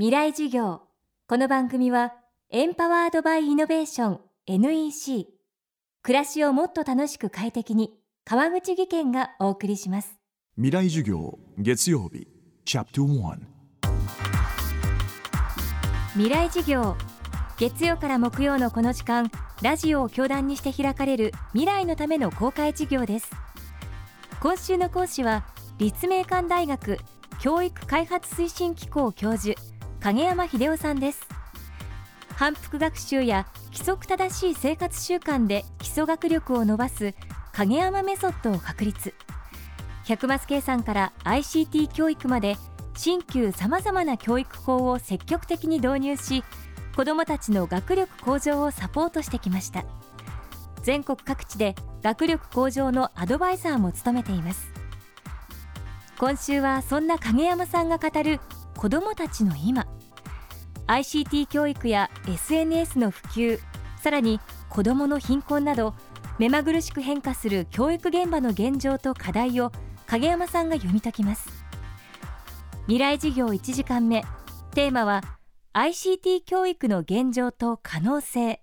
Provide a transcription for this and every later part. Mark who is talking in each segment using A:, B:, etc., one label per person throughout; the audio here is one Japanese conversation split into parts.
A: 未来授業。この番組はエンパワードバイイノベーション NEC 暮らしをもっと楽しく快適に川口義賢がお送りします。
B: 未来授業月曜日チャプト1
A: 未来授業。月曜から木曜のこの時間ラジオを教壇にして開かれる未来のための公開授業です。今週の講師は立命館大学教育開発推進機構教授影山秀夫さんです。反復学習や規則正しい生活習慣で基礎学力を伸ばす影山メソッドを確立。100マス計算から ICT 教育まで新旧さまざまな教育法を積極的に導入し子どもたちの学力向上をサポートしてきました。全国各地で学力向上のアドバイザーも務めています。今週はそんな影山さんが語る子どもたちの今。ICT 教育や SNS の普及さらに子どもの貧困など目まぐるしく変化する教育現場の現状と課題を影山さんが読み解きます。未来事業1時間目。テーマは ICT 教育の現状と可能性。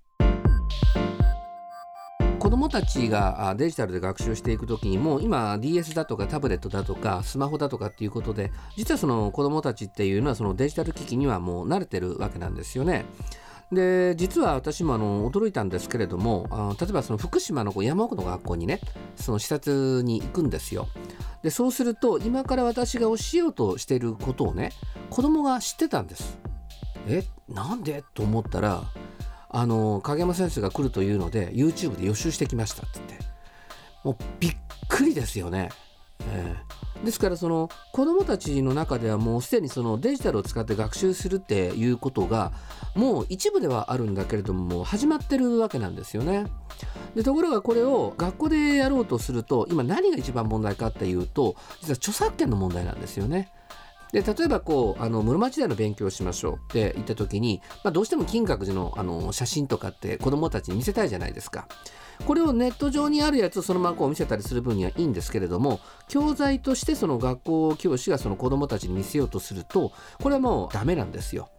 C: 子どもたちがデジタルで学習していく時にも今 DS だとかタブレットだとかスマホだとかっていうことで実はその子どもたちっていうのはそのデジタル機器にはもう慣れてるわけなんですよね。で実は私もあの驚いたんですけれどもあ例えばその福島の山奥の学校にねその視察に行くんですよ。でそうすると今から私が教えようとしていることをね子供が知ってたんです。えなんで？と思ったらあの影山先生が来るというので YouTube で予習してきましたって言ってもうびっくりですよね。えー、ですからその子どもたちの中ではもうすでにそのデジタルを使って学習するっていうことがもう一部ではあるんだけれども始まってるわけなんですよね。でところがこれを学校でやろうとすると今何が一番問題かっていうと実は著作権の問題なんですよね。で例えばこうあの室町時代の勉強をしましょうって言った時に、まあ、どうしても金閣寺のあの写真とかって子どもたちに見せたいじゃないですか。これをネット上にあるやつをそのままこう見せたりする分にはいいんですけれども教材としてその学校教師がその子どもたちに見せようとするとこれはもうダメなんですよ。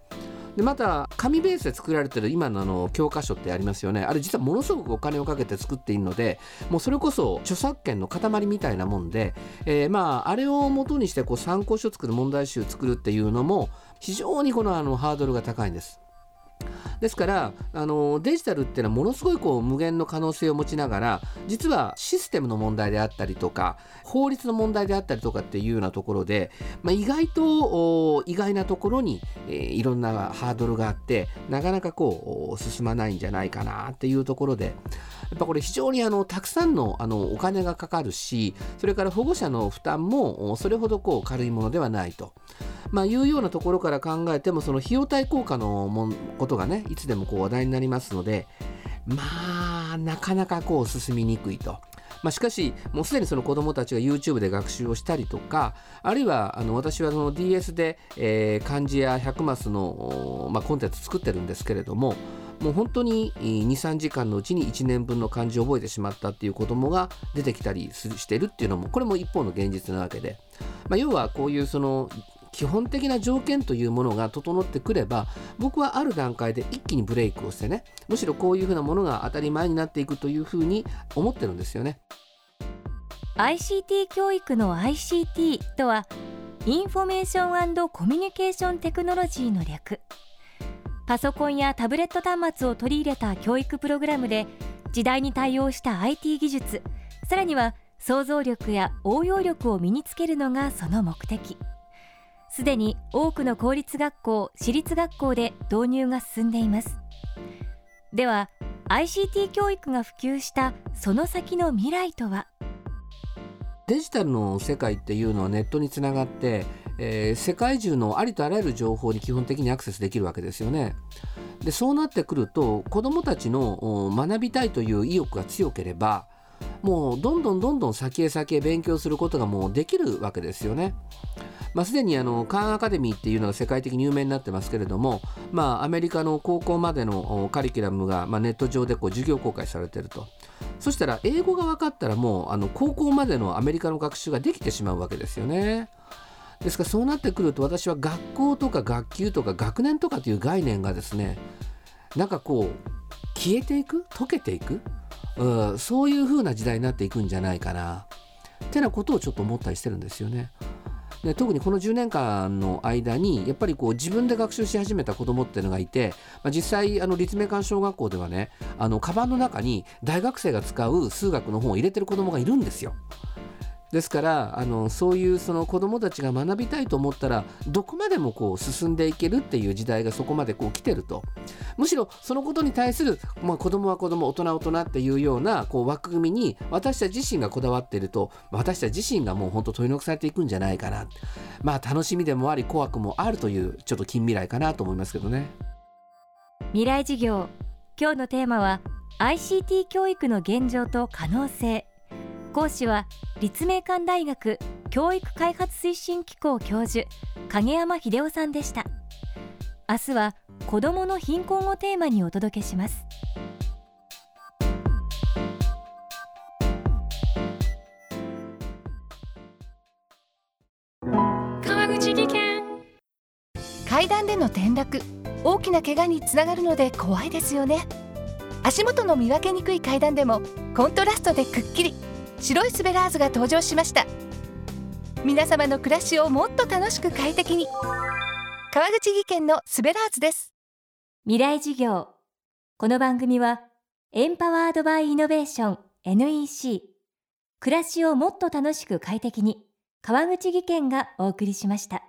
C: でまた紙ベースで作られてる今のあの教科書ってありますよねあれ実はものすごくお金をかけて作っているのでもうそれこそ著作権の塊みたいなもんで、えー、まああれを元にしてこう参考書作る問題集作るっていうのも非常にこのあのハードルが高いんです。ですからあのデジタルっていうのはものすごいこう無限の可能性を持ちながら実はシステムの問題であったりとか法律の問題であったりとかっていうようなところで、まあ、意外と意外なところに、えー、いろんなハードルがあってなかなかこう進まないんじゃないかなっていうところでやっぱこれ非常にあのたくさんのあのお金がかかるしそれから保護者の負担もそれほどこう軽いものではないと。まあ、いうようなところから考えてもその費用対効果のもことがねいつでもこう話題になりますのでまあなかなかこう進みにくいと。まあ、しかしもうすでにその子どもたちが YouTube で学習をしたりとかあるいはあの私はその DS で、えー、漢字や100マスの、まあ、コンテンツ作ってるんですけれどももう本当に23時間のうちに1年分の漢字を覚えてしまったっていう子どもが出てきたりしてるっていうのもこれも一方の現実なわけで、まあ、要はこういうその基本的な条件というものが整ってくれば僕はある段階で一気にブレイクをしてねむしろこういうふうなものが当たり前になっていくというふうに思ってるんですよね。
A: ICT 教育の ICT とはインフォメーションコミュニケーションテクノロジーの略。パソコンやタブレット端末を取り入れた教育プログラムで時代に対応した IT 技術。さらには想像力や応用力を身につけるのがその目的。すでに多くの公立学校私立学校で導入が進んでいますでは ICT 教育が普及したその先の未来とは？
C: デジタルの世界っていうのはネットにつながって、えー、世界中のありとあらゆる情報に基本的にアクセスできるわけですよね。でそうなってくると子どもたちの学びたいという意欲が強ければもうどんどんどんどん先へ先へ勉強することがもうできるわけですよね。まあ、すでにあのカーンアカデミーっていうのが世界的に有名になってますけれども、まあ、アメリカの高校までのカリキュラムが、まあ、ネット上でこう授業公開されてるとそしたら英語が分かったらもうあの高校までのアメリカの学習ができてしまうわけですよね。ですからそうなってくると私は学校とか学級とか学年とかという概念がですねなんかこう消えていく？溶けていく、うん、そういう風な時代になっていくんじゃないかなってなことをちょっと思ったりしてるんですよね。で特にこの10年間の間にやっぱりこう自分で学習し始めた子どもっていうのがいて、まあ、実際あの立命館小学校ではねあのカバンの中に大学生が使う数学の本を入れてる子どもがいるんですよ。ですからあのそういうその子どもたちが学びたいと思ったらどこまでもこう進んでいけるっていう時代がそこまでこう来てると。むしろそのことに対する、まあ、子どもは子ども大人は大人っていうようなこう枠組みに私たち自身がこだわっていると私たち自身がもう本当取り残されていくんじゃないかな。まあ楽しみでもあり怖くもあるというちょっと近未来かなと思いますけどね。
A: 未来事業。今日のテーマは ICT 教育の現状と可能性。講師は立命館大学教育開発推進機構教授影山秀夫さんでした。明日は子どもの貧困をテーマにお届けします。
D: 川口技研。階段での転落大きな怪我につながるので怖いですよね。足元の見分けにくい階段でもコントラストでくっきり白いスベラーズが登場しました。皆様の暮らしをもっと楽しく快適に。川口技研のスベラーズです。
A: 未来事業。この番組はエンパワードバイイノベーション NEC 暮らしをもっと楽しく快適に川口技研がお送りしました。